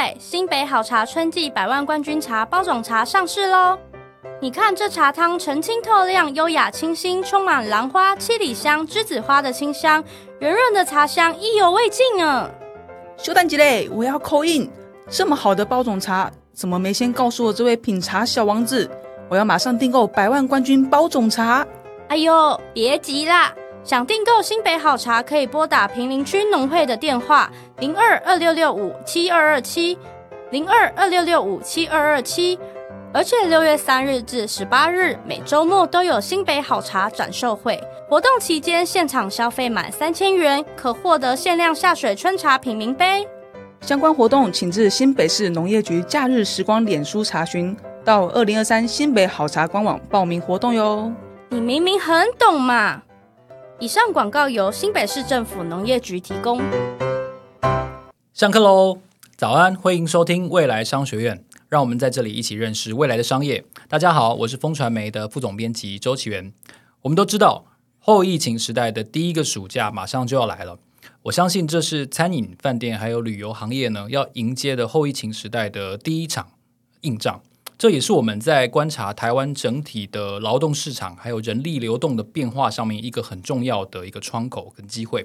位，新北好茶春季百万冠军茶包种茶上市喽！你看这茶汤澄清透亮、优雅清新，充满兰花、七里香、栀子花的清香，圆润的茶香意犹未尽啊！休蛋鸡嘞，我要 call in！这么好的包种茶，怎么没先告诉我这位品茶小王子？我要马上订购百万冠军包种茶！哎呦，别急啦！想订购新北好茶，可以拨打平林区农会的电话零二二六六五七二二七零二二六六五七二二七。而且六月三日至十八日，每周末都有新北好茶展售会活动，期间现场消费满三千元，可获得限量下水春茶品茗杯。相关活动请至新北市农业局假日时光脸书查询，到二零二三新北好茶官网报名活动哟。你明明很懂嘛！以上广告由新北市政府农业局提供。上课喽！早安，欢迎收听未来商学院。让我们在这里一起认识未来的商业。大家好，我是风传媒的副总编辑周启源。我们都知道，后疫情时代的第一个暑假马上就要来了。我相信这是餐饮、饭店还有旅游行业呢要迎接的后疫情时代的第一场硬仗。这也是我们在观察台湾整体的劳动市场还有人力流动的变化上面一个很重要的一个窗口跟机会。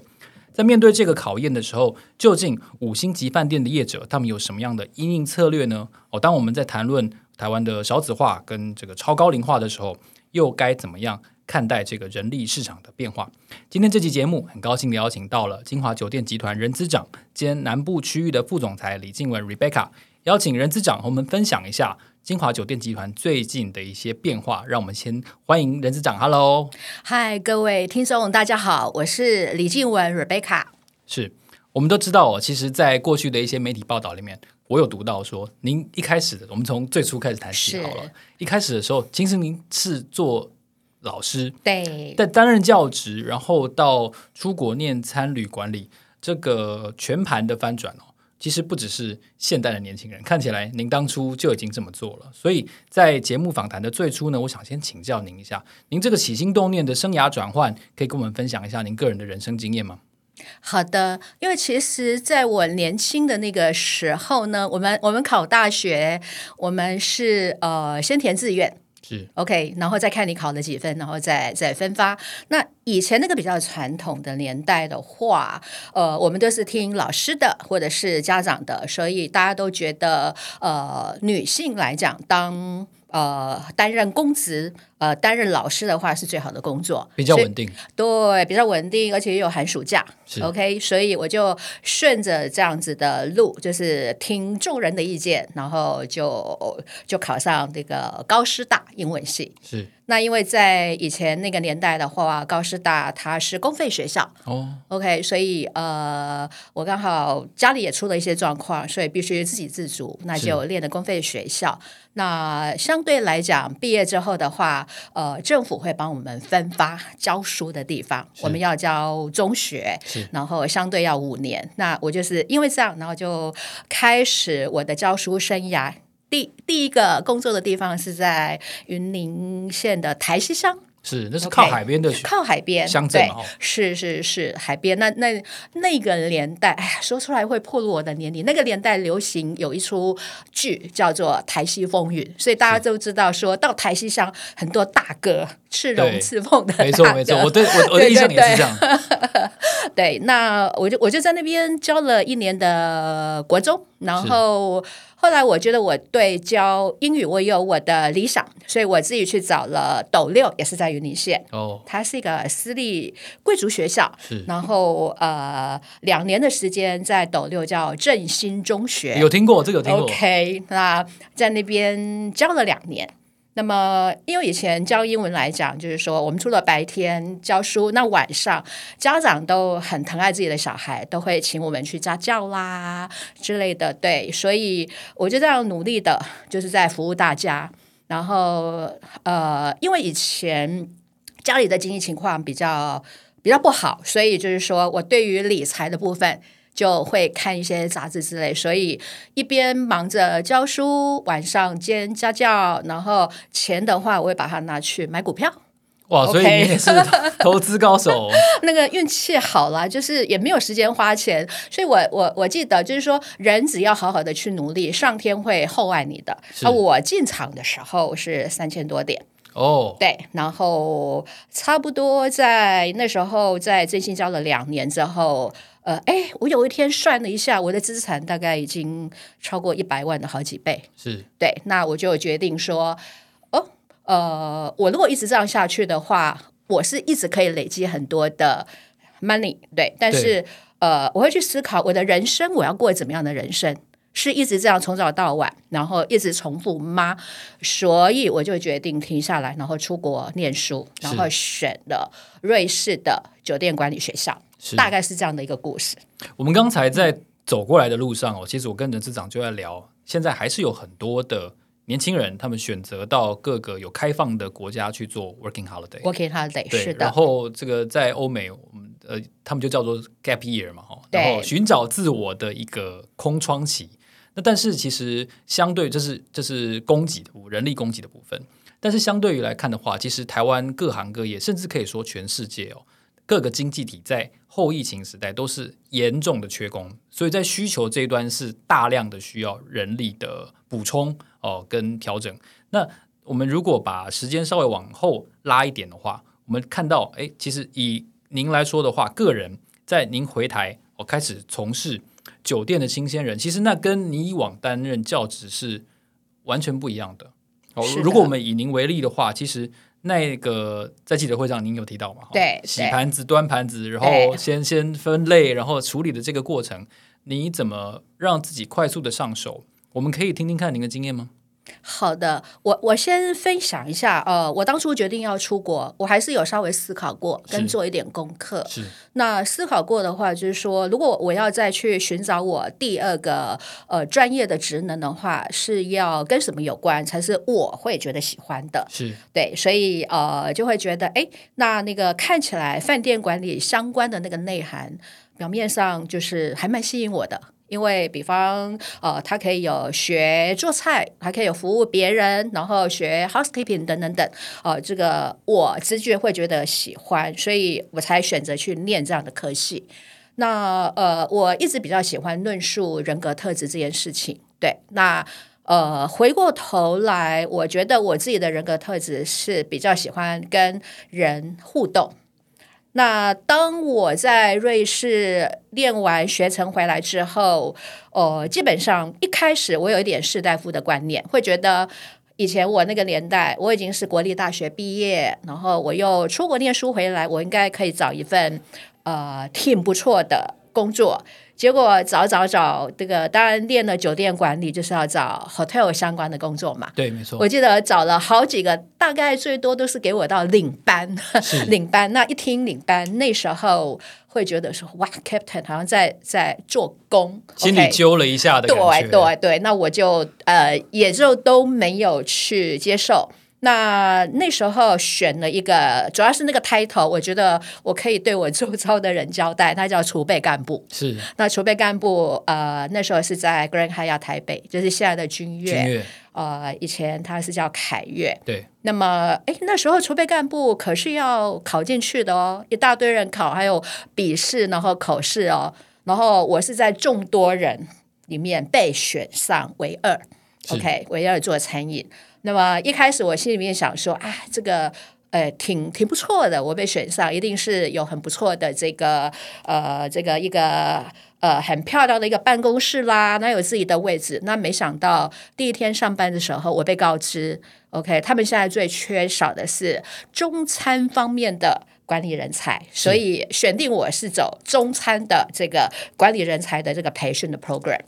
在面对这个考验的时候，究竟五星级饭店的业者他们有什么样的因应策略呢？哦，当我们在谈论台湾的少子化跟这个超高龄化的时候，又该怎么样看待这个人力市场的变化？今天这期节目很高兴的邀请到了金华酒店集团人资长兼南部区域的副总裁李静文 Rebecca，邀请人资长和我们分享一下。金华酒店集团最近的一些变化，让我们先欢迎人资长。Hello，嗨，各位听众，大家好，我是李静雯 Rebecca。是我们都知道哦，其实，在过去的一些媒体报道里面，我有读到说，您一开始，我们从最初开始谈起好了。一开始的时候，其实您是做老师，对，在担任教职，然后到出国念餐旅管理，这个全盘的翻转哦。其实不只是现代的年轻人，看起来您当初就已经这么做了。所以在节目访谈的最初呢，我想先请教您一下，您这个起心动念的生涯转换，可以跟我们分享一下您个人的人生经验吗？好的，因为其实在我年轻的那个时候呢，我们我们考大学，我们是呃先填志愿。是 OK，然后再看你考了几分，然后再再分发。那以前那个比较传统的年代的话，呃，我们都是听老师的或者是家长的，所以大家都觉得，呃，女性来讲当。呃，担任公职，呃，担任老师的话是最好的工作，比较稳定。对，比较稳定，而且也有寒暑假。是 OK，所以我就顺着这样子的路，就是听众人的意见，然后就就考上这个高师大英文系。是。那因为在以前那个年代的话，高师大它是公费学校哦，OK，所以呃，我刚好家里也出了一些状况，所以必须自给自足，那就练的公费学校。那相对来讲，毕业之后的话，呃，政府会帮我们分发教书的地方，我们要教中学，然后相对要五年。那我就是因为这样，然后就开始我的教书生涯。第第一个工作的地方是在云林县的台西乡，是那是靠海边的，okay, 靠海边乡镇哦，是是是海边。那那那个年代，哎呀，说出来会破露我的年龄。那个年代流行有一出剧叫做《台西风云》，所以大家都知道，说到台西乡很多大哥赤龙赤凤的大哥，没错没错，我对我我的印象也是这样。对，那我就我就在那边教了一年的国中，然后。后来我觉得我对教英语我有我的理想，所以我自己去找了斗六，也是在云林县。哦，它是一个私立贵族学校。是，然后呃，两年的时间在斗六叫振兴中学，有听过这个有听过。OK，那在那边教了两年。那么，因为以前教英文来讲，就是说我们除了白天教书，那晚上家长都很疼爱自己的小孩，都会请我们去家教啦之类的。对，所以我就这样努力的，就是在服务大家。然后，呃，因为以前家里的经济情况比较比较不好，所以就是说我对于理财的部分。就会看一些杂志之类，所以一边忙着教书，晚上兼家教，然后钱的话，我会把它拿去买股票，哇，所以你也是投资高手。那个运气好了，就是也没有时间花钱，所以我我我记得就是说，人只要好好的去努力，上天会厚爱你的。啊，我进场的时候是三千多点。哦，对，然后差不多在那时候在振兴交了两年之后，呃，哎，我有一天算了一下，我的资产大概已经超过一百万的好几倍。是对，那我就决定说。哦呃，我如果一直这样下去的话，我是一直可以累积很多的 money，对。但是，呃，我会去思考我的人生，我要过怎么样的人生？是一直这样从早到晚，然后一直重复吗？所以我就决定停下来，然后出国念书，然后选了瑞士的酒店管理学校，是大概是这样的一个故事。我们刚才在走过来的路上哦，其实我跟任执长就在聊，现在还是有很多的。年轻人他们选择到各个有开放的国家去做 working holiday 对，是的。然后这个在欧美，我们呃，他们就叫做 gap year 嘛，哈，然后寻找自我的一个空窗期。那但是其实相对这是这是供给的部，人力供给的部分。但是相对于来看的话，其实台湾各行各业，甚至可以说全世界哦，各个经济体在后疫情时代都是严重的缺工，所以在需求这一端是大量的需要人力的补充。哦，跟调整。那我们如果把时间稍微往后拉一点的话，我们看到，哎，其实以您来说的话，个人在您回台，我开始从事酒店的新鲜人，其实那跟你以往担任教职是完全不一样的。哦，如果我们以您为例的话，其实那个在记者会上您有提到嘛？对，洗盘子、端盘子，然后先 先分类，然后处理的这个过程，你怎么让自己快速的上手？我们可以听听看您的经验吗？好的，我我先分享一下。呃，我当初决定要出国，我还是有稍微思考过，跟做一点功课。是。那思考过的话，就是说，如果我要再去寻找我第二个呃专业的职能的话，是要跟什么有关，才是我会觉得喜欢的。是。对，所以呃，就会觉得，哎，那那个看起来饭店管理相关的那个内涵，表面上就是还蛮吸引我的。因为，比方，呃，他可以有学做菜，还可以有服务别人，然后学 housekeeping 等等等，呃，这个我直觉会觉得喜欢，所以我才选择去念这样的科系。那呃，我一直比较喜欢论述人格特质这件事情。对，那呃，回过头来，我觉得我自己的人格特质是比较喜欢跟人互动。那当我在瑞士练完学成回来之后，呃，基本上一开始我有一点士大夫的观念，会觉得以前我那个年代我已经是国立大学毕业，然后我又出国念书回来，我应该可以找一份呃挺不错的工作。结果找找找，这个当然练了酒店管理，就是要找 hotel 相关的工作嘛。对，没错。我记得找了好几个，大概最多都是给我到领班，是 领班。那一听领班，那时候会觉得说，哇，Captain 好像在在做工，心里揪了一下的感觉。对对对，那我就呃，也就都没有去接受。那那时候选了一个，主要是那个 title，我觉得我可以对我周遭的人交代，他叫储备干部。是，那储备干部，呃，那时候是在 Grand Hyatt 台北，就是现在的君悦。君悦。呃，以前他是叫凯悦。对。那么，哎，那时候储备干部可是要考进去的哦，一大堆人考，还有笔试，然后口试哦。然后我是在众多人里面被选上为二，OK，为二做餐饮。那么一开始我心里面想说，啊，这个呃挺挺不错的，我被选上一定是有很不错的这个呃这个一个呃很漂亮的一个办公室啦，那有自己的位置。那没想到第一天上班的时候，我被告知，OK，他们现在最缺少的是中餐方面的管理人才，所以选定我是走中餐的这个管理人才的这个培训的 program。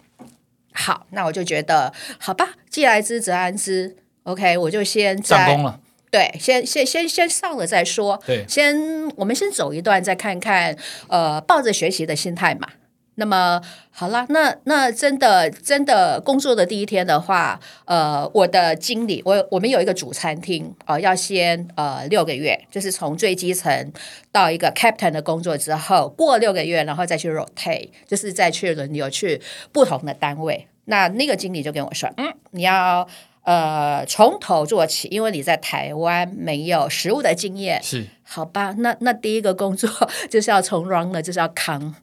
好，那我就觉得好吧，既来之则安之。OK，我就先上工了。对，先先先先上了再说。对，先我们先走一段，再看看。呃，抱着学习的心态嘛。那么好了，那那真的真的工作的第一天的话，呃，我的经理，我我们有一个主餐厅啊、呃，要先呃六个月，就是从最基层到一个 captain 的工作之后，过六个月，然后再去 rotate，就是再去轮流去不同的单位。那那个经理就跟我说，嗯，你要。呃，从头做起，因为你在台湾没有实物的经验，是好吧？那那第一个工作 就是要从 runner 就是要扛。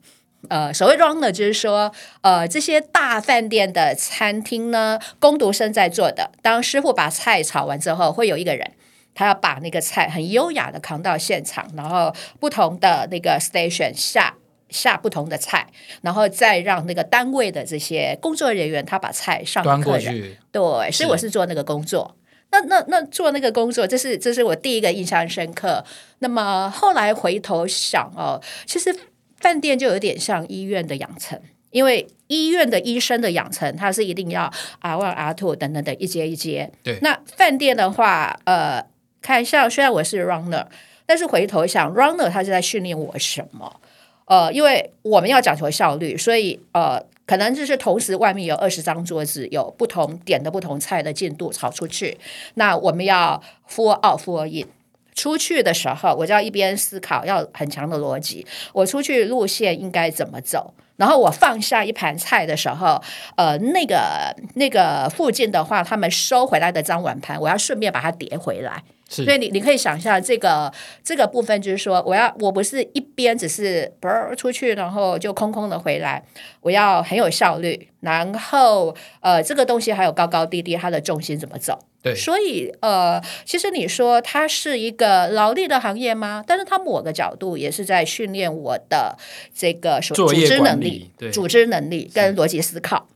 呃，所谓 runner 就是说，呃，这些大饭店的餐厅呢，工读生在做的。当师傅把菜炒完之后，会有一个人，他要把那个菜很优雅的扛到现场，然后不同的那个 station 下下不同的菜，然后再让那个单位的这些工作人员他把菜上给客人。对，所以我是做那个工作。那那那做那个工作，这是这是我第一个印象深刻。那么后来回头想哦，其实。饭店就有点像医院的养成，因为医院的医生的养成，他是一定要 R one R two 等等等一阶一阶。对，那饭店的话，呃，看像虽然我是 runner，但是回头想 runner 他是在训练我什么？呃，因为我们要讲求效率，所以呃，可能就是同时外面有二十张桌子，有不同点的不同菜的进度炒出去，那我们要 four out four in。出去的时候，我就要一边思考，要很强的逻辑。我出去路线应该怎么走？然后我放下一盘菜的时候，呃，那个那个附近的话，他们收回来的脏碗盘，我要顺便把它叠回来。所以你你可以想象这个这个部分，就是说，我要我不是一边只是不出去，然后就空空的回来，我要很有效率。然后呃，这个东西还有高高低低，它的重心怎么走？对，所以呃，其实你说它是一个劳力的行业吗？但是它某个角度也是在训练我的这个组织能力、组织能力跟逻辑思考。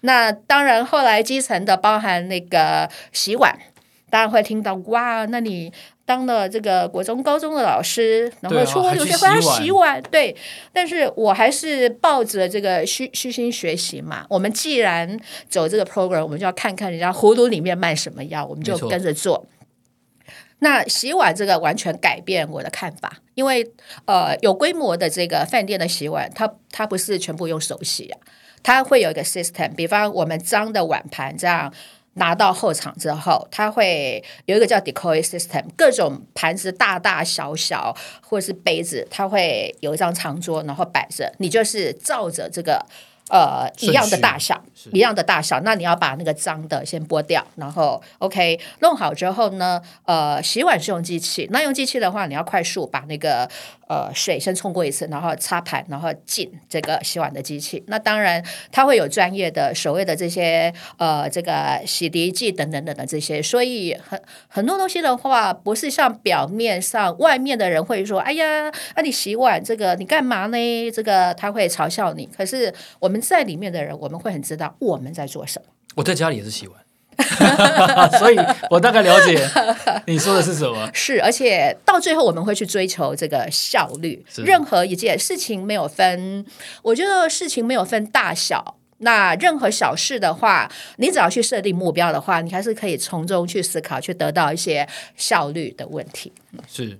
那当然，后来基层的包含那个洗碗。当然会听到哇，那你当了这个国中、高中的老师，然后出国留学回来洗碗，对。但是我还是抱着这个虚虚心学习嘛。我们既然走这个 program，我们就要看看人家葫芦里面卖什么药，我们就跟着做。那洗碗这个完全改变我的看法，因为呃，有规模的这个饭店的洗碗，它它不是全部用手洗啊，它会有一个 system，比方我们脏的碗盘这样。拿到后场之后，它会有一个叫 decoy system，各种盘子大大小小或者是杯子，它会有一张长桌，然后摆着，你就是照着这个。呃，一样的大小，一样的大小。那你要把那个脏的先剥掉，然后 OK 弄好之后呢，呃，洗碗是用机器。那用机器的话，你要快速把那个呃水先冲过一次，然后擦盘，然后进这个洗碗的机器。那当然，它会有专业的所谓的这些呃这个洗涤剂等等等等这些。所以很很多东西的话，不是像表面上外面的人会说：“哎呀，那、啊、你洗碗这个你干嘛呢？”这个他会嘲笑你。可是我们。在里面的人，我们会很知道我们在做什么。我在家里也是洗碗，所以我大概了解你说的是什么。是，而且到最后我们会去追求这个效率。任何一件事情没有分，我觉得事情没有分大小。那任何小事的话，你只要去设定目标的话，你还是可以从中去思考，去得到一些效率的问题。是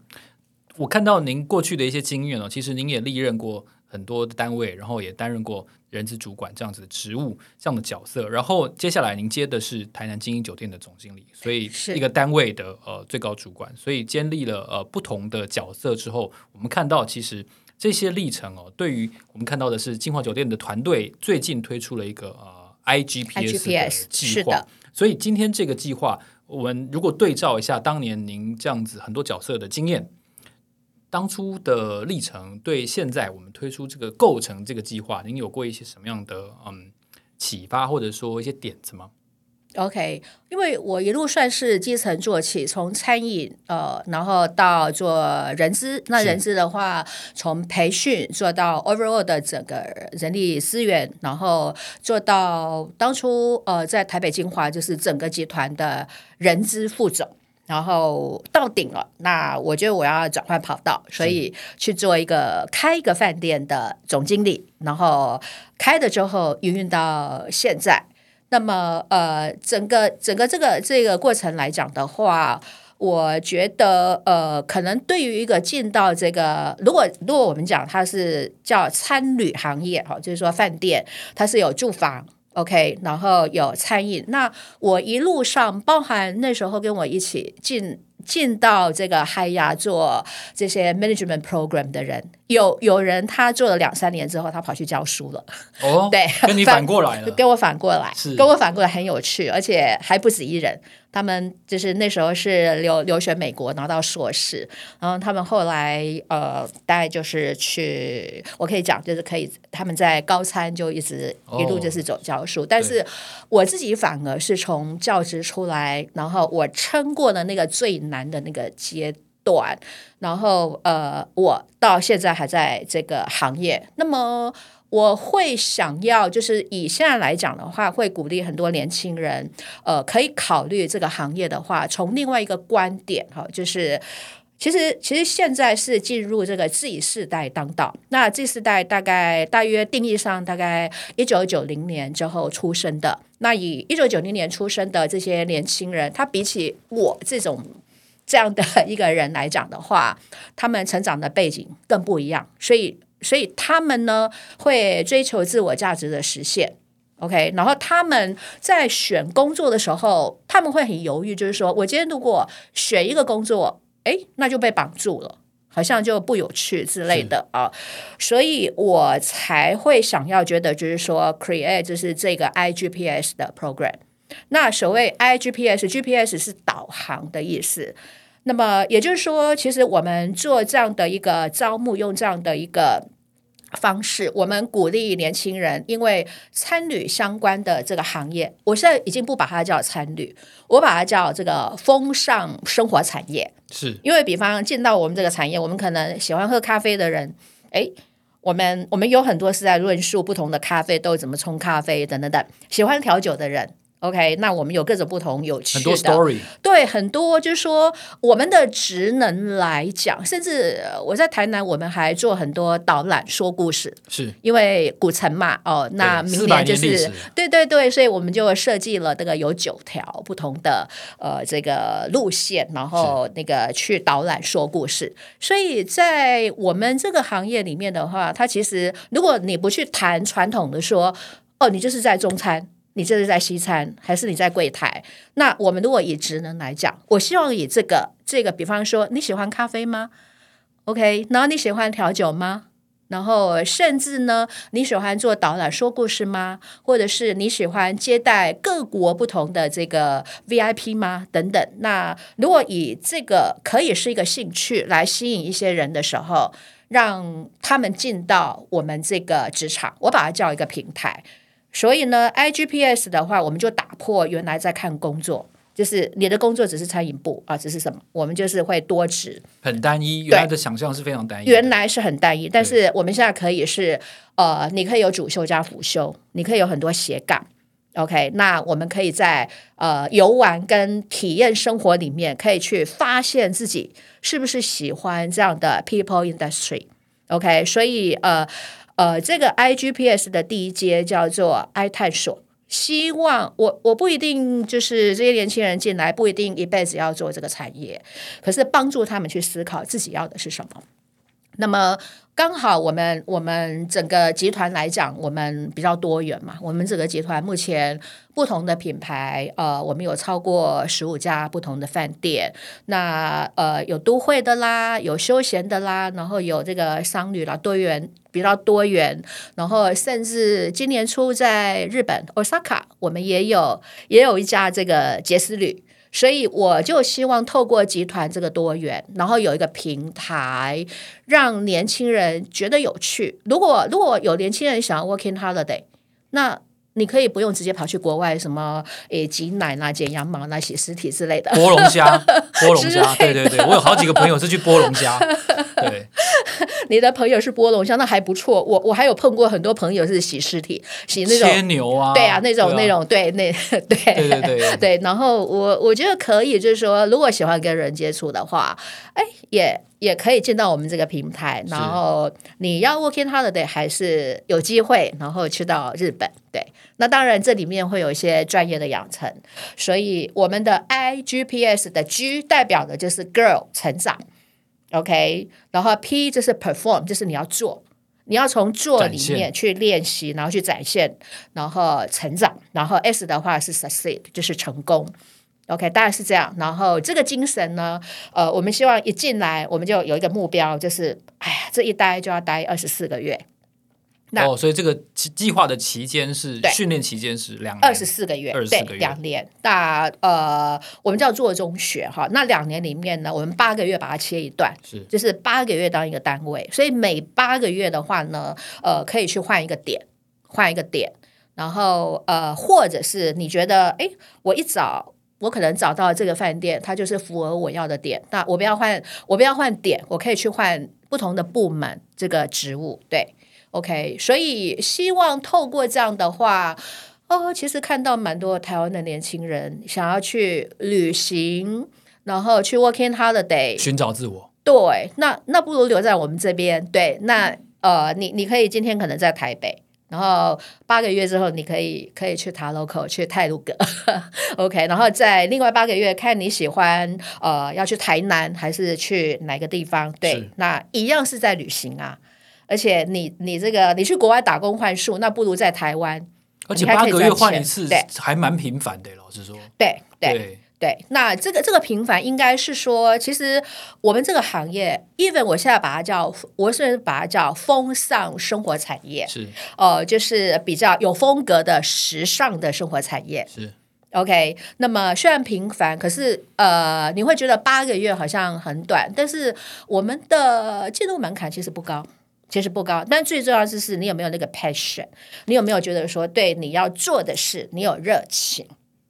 我看到您过去的一些经验哦，其实您也历任过很多的单位，然后也担任过。人资主管这样子的职务，这样的角色，然后接下来您接的是台南精英酒店的总经理，所以是。一个单位的呃最高主管，所以经历了呃不同的角色之后，我们看到其实这些历程哦，对于我们看到的是金华酒店的团队最近推出了一个呃 IGPS 的计划，所以今天这个计划，我们如果对照一下当年您这样子很多角色的经验。当初的历程对现在我们推出这个构成这个计划，您有过一些什么样的嗯启发，或者说一些点子吗？OK，因为我一路算是基层做起，从餐饮呃，然后到做人资，那人资的话，从培训做到 overall 的整个人力资源，然后做到当初呃在台北晶华就是整个集团的人资副总。然后到顶了，那我觉得我要转换跑道，所以去做一个开一个饭店的总经理，然后开了之后营运到现在。那么呃，整个整个这个这个过程来讲的话，我觉得呃，可能对于一个进到这个，如果如果我们讲它是叫餐旅行业哈，就是说饭店它是有住房。OK，然后有餐饮。那我一路上，包含那时候跟我一起进进到这个海牙做这些 management program 的人，有有人他做了两三年之后，他跑去教书了。哦，对，跟你反过来了，跟我反过来，是。跟我反过来很有趣，而且还不止一人。他们就是那时候是留留学美国拿到硕士，然后他们后来呃，大概就是去，我可以讲就是可以，他们在高参就一直一路就是走教书，哦、但是我自己反而是从教职出来，然后我撑过了那个最难的那个阶段，然后呃，我到现在还在这个行业，那么。我会想要，就是以现在来讲的话，会鼓励很多年轻人，呃，可以考虑这个行业的话，从另外一个观点哈，就是其实其实现在是进入这个 Z 世代当道。那 Z 世代大概大约定义上，大概一九九零年之后出生的。那以一九九零年出生的这些年轻人，他比起我这种这样的一个人来讲的话，他们成长的背景更不一样，所以。所以他们呢，会追求自我价值的实现，OK，然后他们在选工作的时候，他们会很犹豫，就是说我今天如果选一个工作，哎，那就被绑住了，好像就不有趣之类的啊，所以我才会想要觉得，就是说 create 就是这个 iGPS 的 program。那所谓 iGPS，GPS 是导航的意思。那么也就是说，其实我们做这样的一个招募，用这样的一个方式，我们鼓励年轻人，因为参旅相关的这个行业，我现在已经不把它叫参旅，我把它叫这个风尚生活产业。是因为比方进到我们这个产业，我们可能喜欢喝咖啡的人，诶，我们我们有很多是在论述不同的咖啡豆怎么冲咖啡等等等，喜欢调酒的人。OK，那我们有各种不同有趣的，很多 story，对，很多就是说我们的职能来讲，甚至我在台南，我们还做很多导览说故事，是。因为古城嘛，哦，那明年就是对对对，所以我们就设计了这个有九条不同的呃这个路线，然后那个去导览说故事，所以在我们这个行业里面的话，它其实如果你不去谈传统的说，哦，你就是在中餐。你这是在西餐，还是你在柜台？那我们如果以职能来讲，我希望以这个这个，比方说你喜欢咖啡吗？OK，然后你喜欢调酒吗？然后甚至呢，你喜欢做导览说故事吗？或者是你喜欢接待各国不同的这个 VIP 吗？等等。那如果以这个可以是一个兴趣来吸引一些人的时候，让他们进到我们这个职场，我把它叫一个平台。所以呢，iGPS 的话，我们就打破原来在看工作，就是你的工作只是餐饮部啊，只是什么？我们就是会多职，很单一。原来的想象是非常单一，原来是很单一，但是我们现在可以是呃，你可以有主修加辅修，你可以有很多斜杠。OK，那我们可以在呃游玩跟体验生活里面，可以去发现自己是不是喜欢这样的 people industry。OK，所以呃。呃，这个 iGPS 的第一阶叫做 i 探索，希望我我不一定就是这些年轻人进来不一定一辈子要做这个产业，可是帮助他们去思考自己要的是什么。那么。刚好我们我们整个集团来讲，我们比较多元嘛。我们整个集团目前不同的品牌，呃，我们有超过十五家不同的饭店。那呃，有都会的啦，有休闲的啦，然后有这个商旅啦，多元比较多元。然后甚至今年初在日本 Osaka，我们也有也有一家这个杰斯旅。所以我就希望透过集团这个多元，然后有一个平台，让年轻人觉得有趣。如果如果有年轻人想要 working holiday，那你可以不用直接跑去国外，什么诶挤奶啦、剪羊毛啦、洗尸体之类的。剥龙虾，剥龙虾，对对对，我有好几个朋友是去剥龙虾。对，你的朋友是剥龙虾，那还不错。我我还有碰过很多朋友是洗尸体，洗那种切牛啊，对啊，那种、啊、那种，对那对对对对，对。然后我我觉得可以，就是说，如果喜欢跟人接触的话，哎，也也可以进到我们这个平台。然后你要 working holiday 还是有机会，然后去到日本，对。那当然，这里面会有一些专业的养成，所以我们的 iGPS 的 G 代表的就是 Girl 成长，OK，然后 P 就是 Perform，就是你要做，你要从做里面去练习，然后去展现，然后成长，然后 S 的话是 Succeed，就是成功。OK，大概是这样。然后这个精神呢，呃，我们希望一进来，我们就有一个目标，就是，哎呀，这一待就要待二十四个月。那哦，所以这个计划的期间是训练期间是两年，二十四个月，二十四个月，两年。那呃，我们叫做中学哈。那两年里面呢，我们八个月把它切一段，是就是八个月当一个单位。所以每八个月的话呢，呃，可以去换一个点，换一个点。然后呃，或者是你觉得，哎，我一找，我可能找到这个饭店，它就是符合我要的点。那我不要换，我不要换点，我可以去换不同的部门这个职务，对。OK，所以希望透过这样的话，哦，其实看到蛮多台湾的年轻人想要去旅行，然后去 working holiday，寻找自我。对，那那不如留在我们这边。对，那呃，你你可以今天可能在台北，然后八个月之后你可以可以去塔罗口去泰鲁阁，OK，然后在另外八个月看你喜欢呃要去台南还是去哪个地方？对，那一样是在旅行啊。而且你你这个你去国外打工换宿，那不如在台湾。而且八个月换一次，还蛮频繁的。老实说，对对对，对。那这个这个平凡，应该是说，其实我们这个行业，even 我现在把它叫，我甚至把它叫风尚生活产业，是呃，就是比较有风格的时尚的生活产业。是 OK。那么虽然平凡，可是呃，你会觉得八个月好像很短，但是我们的进入门槛其实不高。其实不高，但最重要的是你有没有那个 passion，你有没有觉得说对你要做的事你有热情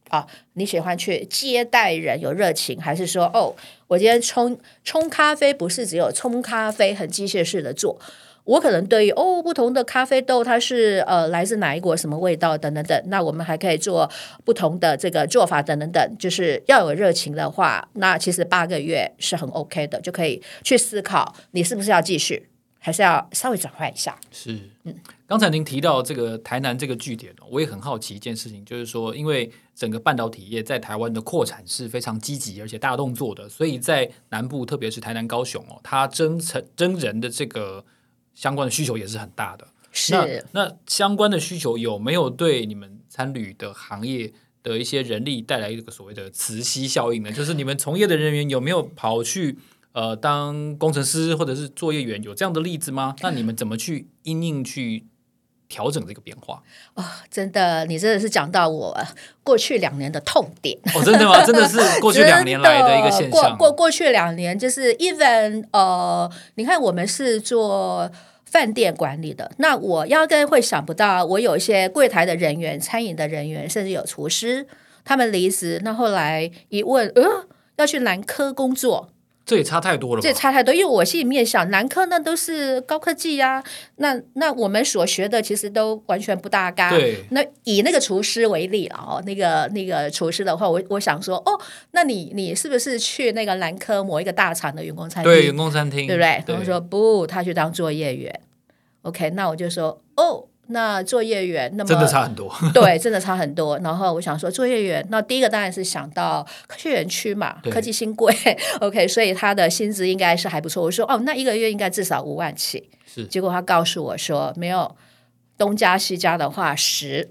啊？你喜欢去接待人有热情，还是说哦，我今天冲冲咖啡不是只有冲咖啡很机械式的做，我可能对于哦不同的咖啡豆它是呃来自哪一国什么味道等等等，那我们还可以做不同的这个做法等等等，就是要有热情的话，那其实八个月是很 OK 的，就可以去思考你是不是要继续。还是要稍微转换一下。是，嗯，刚才您提到这个台南这个据点，我也很好奇一件事情，就是说，因为整个半导体业在台湾的扩产是非常积极而且大动作的，所以在南部，特别是台南、高雄哦，它征成征人的这个相关的需求也是很大的。是，那那相关的需求有没有对你们参旅的行业的一些人力带来一个所谓的磁吸效应呢？就是你们从业的人员有没有跑去？呃，当工程师或者是作业员有这样的例子吗？那你们怎么去因应去调整这个变化？啊、哦，真的，你真的是讲到我过去两年的痛点。哦，真的吗？真的是过去两年来的一个现象。过过过去两年，就是 even 呃，你看我们是做饭店管理的，那我压根会想不到，我有一些柜台的人员、餐饮的人员，甚至有厨师，他们离职，那后来一问，呃，要去南科工作。这也差太多了，这也差太多，因为我心里面想，南科那都是高科技呀、啊，那那我们所学的其实都完全不搭嘎。对，那以那个厨师为例哦，那个那个厨师的话，我我想说，哦，那你你是不是去那个南科某一个大厂的员工餐厅？对，员工餐厅，对不对？他们说不，他去当作业员。OK，那我就说，哦。那作业员，那么真的差很多，对，真的差很多。然后我想说，作业员，那第一个当然是想到科学园区嘛，科技新贵，OK，所以他的薪资应该是还不错。我说，哦，那一个月应该至少五万起。是，结果他告诉我说，没有，东加西加的话十，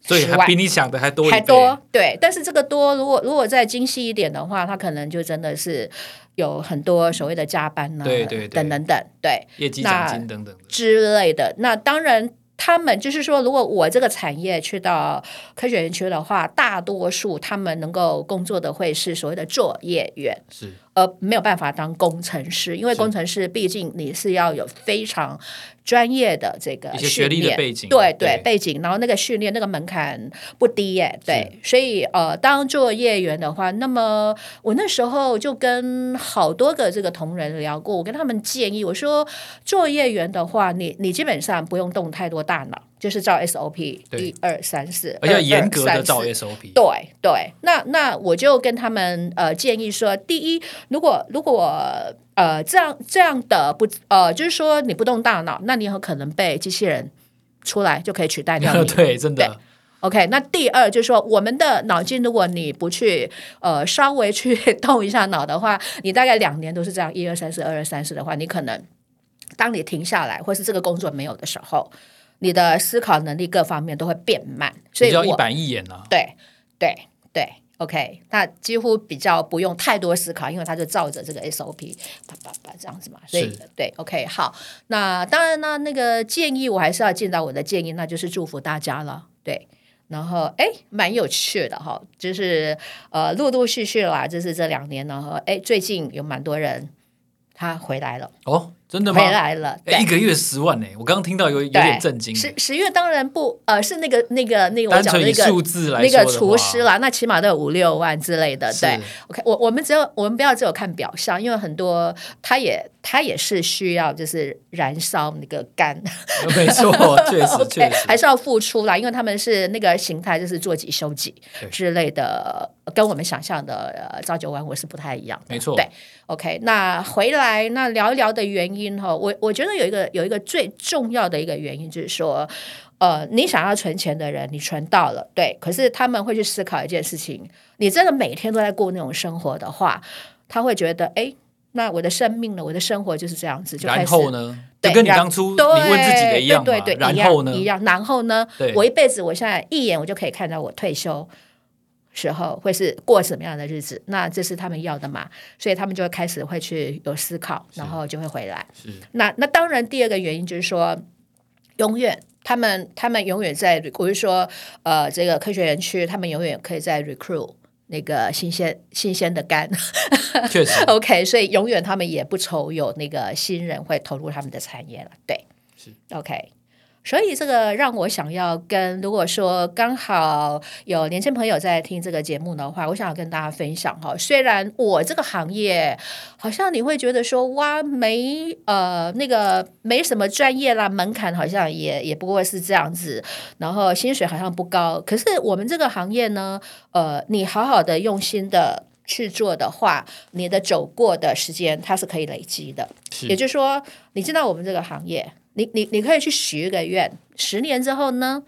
所以还比你想的还多，还多。对，但是这个多，如果如果再精细一点的话，他可能就真的是有很多所谓的加班呢、啊，对对对，等等等，对，业绩奖金等等之类的。那当然。他们就是说，如果我这个产业去到科学园区的话，大多数他们能够工作的会是所谓的作业员，是，而没有办法当工程师，因为工程师毕竟你是要有非常专业的这个一些学历的背景，对对，对。背景，然后那个训练那个门槛不低耶，对，所以呃，当作业员的话，那么我那时候就跟好多个这个同仁聊过，我跟他们建议，我说作业员的话，你你基本上不用动太多大脑，就是照 SOP，一二三四，而且严格的照 SOP，对对，那那我就跟他们呃建议说，第一，如果如果呃，这样这样的不呃，就是说你不动大脑，那你很可能被机器人出来就可以取代掉你。对，真的。OK，那第二就是说，我们的脑筋，如果你不去呃稍微去动一下脑的话，你大概两年都是这样一二三四二二三四的话，你可能当你停下来，或是这个工作没有的时候，你的思考能力各方面都会变慢。所以比较一板一眼啊。对对对。OK，那几乎比较不用太多思考，因为他就照着这个 SOP 叭叭叭这样子嘛。所以对，OK，好。那当然呢，那个建议我还是要尽到我的建议，那就是祝福大家了。对，然后哎，蛮有趣的哈，就是呃，陆陆续续啦，就是这两年呢，哎，最近有蛮多人他回来了哦。真的吗？回来了，一个月十万呢！我刚刚听到有有点震惊。十十月当然不，呃，是那个那个那个我讲的那个数字来那个厨师啦，那起码都有五六万之类的。对，OK，我我们只有我们不要只有看表象，因为很多他也他也是需要就是燃烧那个肝，没错，确实 确实还是要付出啦，因为他们是那个形态就是做几休几之类的，跟我们想象的呃朝九晚五是不太一样的。没错，对，OK，那回来那聊一聊的原因。因哈，我我觉得有一个有一个最重要的一个原因就是说，呃，你想要存钱的人，你存到了，对，可是他们会去思考一件事情：你真的每天都在过那种生活的话，他会觉得，哎，那我的生命呢？我的生活就是这样子，就开始，然后呢？对，跟你当初你问自己的一样，对对对，然后呢？一样，然后呢？我一辈子，我现在一眼我就可以看到我退休。时候会是过什么样的日子？那这是他们要的嘛？所以他们就会开始会去有思考，然后就会回来。是那那当然，第二个原因就是说，永远他们他们永远在，我是说呃，这个科学园区，他们永远可以在 recruit 那个新鲜新鲜的肝。确实，OK，所以永远他们也不愁有那个新人会投入他们的产业了。对，是 OK。所以这个让我想要跟，如果说刚好有年轻朋友在听这个节目的话，我想要跟大家分享哈。虽然我这个行业好像你会觉得说哇，没呃那个没什么专业啦，门槛好像也也不过是这样子，然后薪水好像不高。可是我们这个行业呢，呃，你好好的用心的去做的话，你的走过的时间它是可以累积的。也就是说，你知道我们这个行业。你你你可以去许一个愿，十年之后呢，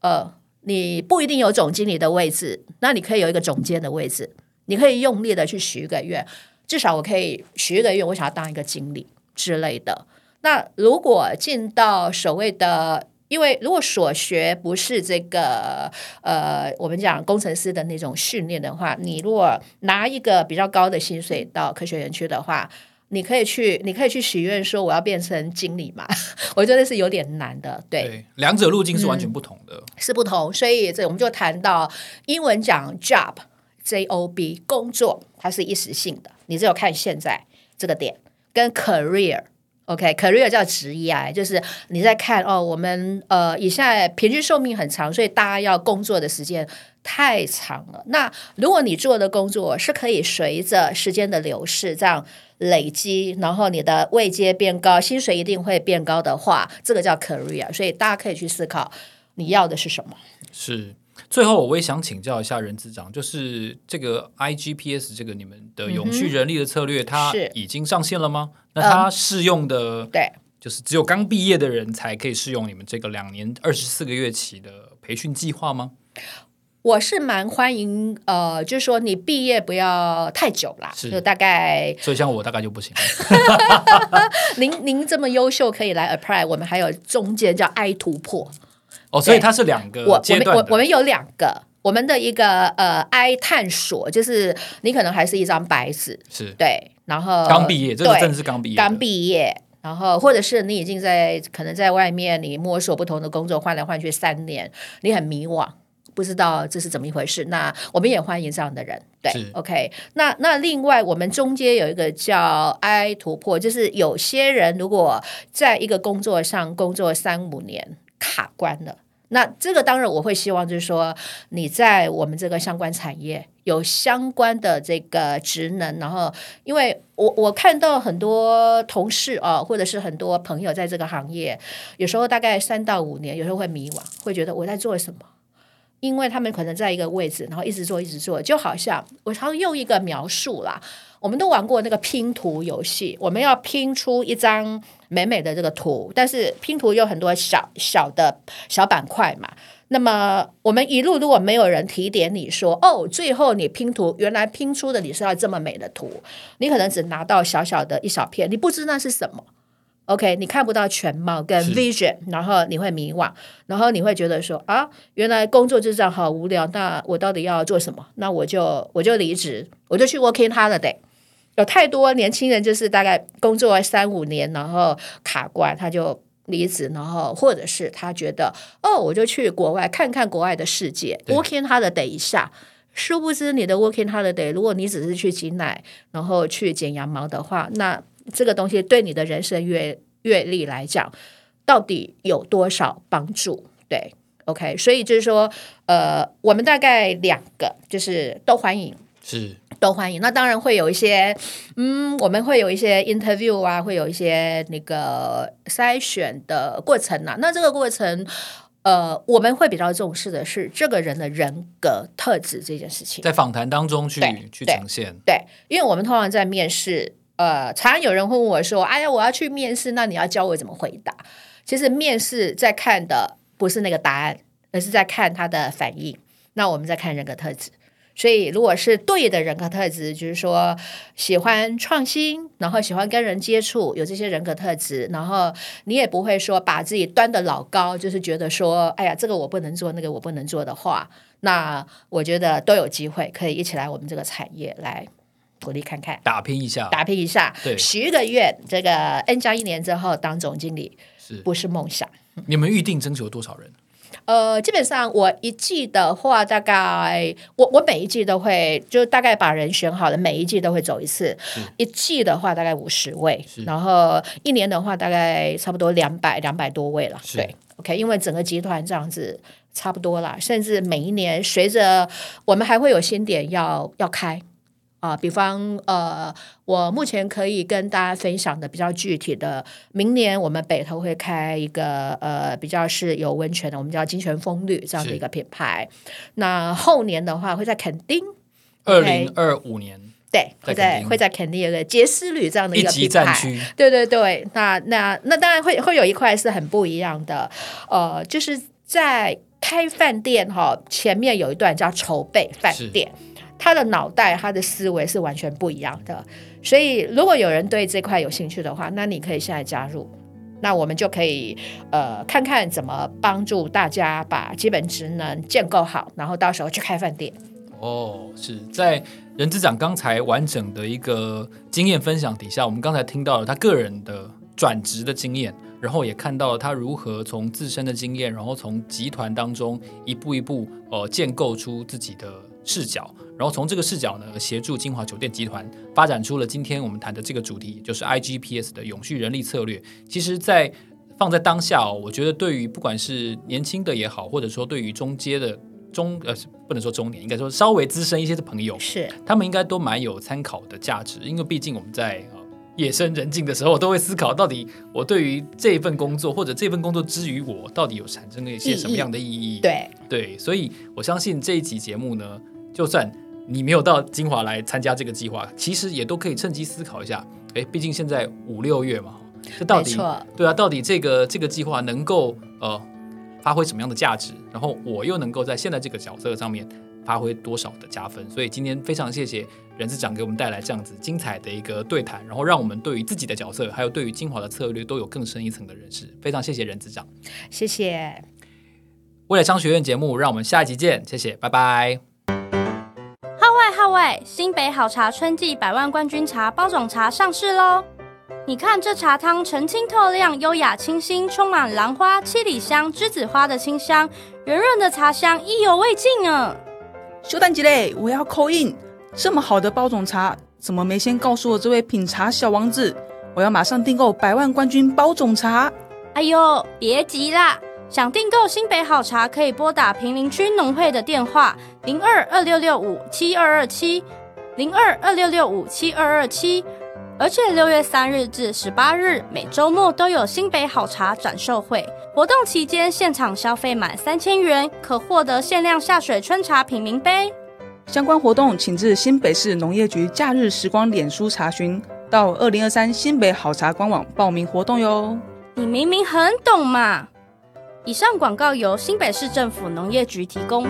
呃，你不一定有总经理的位置，那你可以有一个总监的位置，你可以用力的去许一个愿，至少我可以许一个愿，我想要当一个经理之类的。那如果进到所谓的，因为如果所学不是这个，呃，我们讲工程师的那种训练的话，你如果拿一个比较高的薪水到科学园区的话。你可以去，你可以去许愿说我要变成经理嘛？我觉得是有点难的，对。对，两者路径是完全不同的，嗯、是不同。所以这我们就谈到英文讲 job，J O B 工作，它是一时性的，你只有看现在这个点，跟 career，OK，career、okay, 叫职业，就是你在看哦，我们呃，以现在平均寿命很长，所以大家要工作的时间太长了。那如果你做的工作是可以随着时间的流逝这样。累积，然后你的位阶变高，薪水一定会变高的话，这个叫 career。所以大家可以去思考，你要的是什么？是。最后，我也想请教一下任资长，就是这个 IGPS 这个你们的永续人力的策略，嗯、它已经上线了吗？那它适用的，对、嗯，就是只有刚毕业的人才可以适用你们这个两年二十四个月期的培训计划吗？我是蛮欢迎，呃，就是说你毕业不要太久啦，就大概，所以像我大概就不行。您您这么优秀，可以来 apply。我们还有中间叫 I 突破，哦，所以它是两个。我我们我我们有两个，我们的一个呃 I 探索，就是你可能还是一张白纸，是对，然后刚毕业，这个真的是刚毕业，刚毕业，然后或者是你已经在可能在外面你摸索不同的工作，换来换去三年，你很迷惘。不知道这是怎么一回事，那我们也欢迎这样的人。对，OK。那那另外，我们中间有一个叫 I 突破，就是有些人如果在一个工作上工作三五年卡关了，那这个当然我会希望就是说你在我们这个相关产业有相关的这个职能，然后因为我我看到很多同事啊，或者是很多朋友在这个行业，有时候大概三到五年，有时候会迷惘，会觉得我在做什么。因为他们可能在一个位置，然后一直做，一直做，就好像我常用一个描述啦，我们都玩过那个拼图游戏，我们要拼出一张美美的这个图，但是拼图有很多小小的小板块嘛。那么我们一路如果没有人提点你说，哦，最后你拼图原来拼出的你是要这么美的图，你可能只拿到小小的一小片，你不知那是什么。OK，你看不到全貌跟 vision，然后你会迷惘，然后你会觉得说啊，原来工作就这样好无聊，那我到底要做什么？那我就我就离职，我就去 working holiday。有太多年轻人就是大概工作三五年，然后卡关，他就离职，然后或者是他觉得哦，我就去国外看看国外的世界，working holiday 一下。殊不知你的 working holiday，如果你只是去挤奶，然后去剪羊毛的话，那这个东西对你的人生阅阅历来讲，到底有多少帮助？对，OK，所以就是说，呃，我们大概两个就是都欢迎，是都欢迎。那当然会有一些，嗯，我们会有一些 interview 啊，会有一些那个筛选的过程啊。那这个过程，呃，我们会比较重视的是这个人的人格特质这件事情，在访谈当中去去呈现。对，因为我们通常在面试。呃，常常有人会问我说：“哎呀，我要去面试，那你要教我怎么回答？”其实面试在看的不是那个答案，而是在看他的反应。那我们在看人格特质，所以如果是对的人格特质，就是说喜欢创新，然后喜欢跟人接触，有这些人格特质，然后你也不会说把自己端得老高，就是觉得说：“哎呀，这个我不能做，那个我不能做的话。”那我觉得都有机会可以一起来我们这个产业来。努力看看，打拼一下，打拼一下。对，许个愿，这个 N 加一年之后当总经理，是不是梦想？你们预定征求多少人？呃，基本上我一季的话，大概我我每一季都会，就大概把人选好了，每一季都会走一次。一季的话，大概五十位，然后一年的话，大概差不多两百两百多位了。对，OK，因为整个集团这样子差不多了，甚至每一年随着我们还会有新点要要开。啊，比方呃，我目前可以跟大家分享的比较具体的，明年我们北投会开一个呃比较是有温泉的，我们叫金泉风绿这样的一个品牌。那后年的话会在垦丁，二零二五年对，会在会在垦丁有个杰斯旅这样的一个品牌。对对对，那那那当然会会有一块是很不一样的，呃，就是在开饭店哈，前面有一段叫筹备饭店。他的脑袋，他的思维是完全不一样的，所以如果有人对这块有兴趣的话，那你可以现在加入，那我们就可以呃看看怎么帮助大家把基本职能建构好，然后到时候去开饭店。哦，是在任资长刚才完整的一个经验分享底下，我们刚才听到了他个人的转职的经验，然后也看到了他如何从自身的经验，然后从集团当中一步一步呃建构出自己的视角。然后从这个视角呢，协助金华酒店集团发展出了今天我们谈的这个主题，就是 IGPS 的永续人力策略。其实，在放在当下哦，我觉得对于不管是年轻的也好，或者说对于中阶的中呃，不能说中年，应该说稍微资深一些的朋友，是他们应该都蛮有参考的价值。因为毕竟我们在呃夜深人静的时候，都会思考到底我对于这份工作或者这份工作之于我，到底有产生了一些什么样的意义？对对，所以我相信这一集节目呢，就算你没有到金华来参加这个计划，其实也都可以趁机思考一下。哎，毕竟现在五六月嘛，这到底对啊，到底这个这个计划能够呃发挥什么样的价值？然后我又能够在现在这个角色上面发挥多少的加分？所以今天非常谢谢人资长给我们带来这样子精彩的一个对谈，然后让我们对于自己的角色，还有对于金华的策略都有更深一层的认识。非常谢谢人资长，谢谢。未来商学院节目，让我们下一集见，谢谢，拜拜。各位，新北好茶春季百万冠军茶包种茶上市喽！你看这茶汤澄清透亮、优雅清新，充满兰花、七里香、栀子花的清香，圆润的茶香意犹未尽啊！休蛋鸡嘞，我要 call in！这么好的包种茶，怎么没先告诉我这位品茶小王子？我要马上订购百万冠军包种茶！哎呦，别急啦！想订购新北好茶，可以拨打平林区农会的电话零二二六六五七二二七零二二六六五七二二七，而且六月三日至十八日每周末都有新北好茶展售会，活动期间现场消费满三千元可获得限量下水春茶品茗杯。相关活动请至新北市农业局假日时光脸书查询，到二零二三新北好茶官网报名活动哟。你明明很懂嘛！以上广告由新北市政府农业局提供。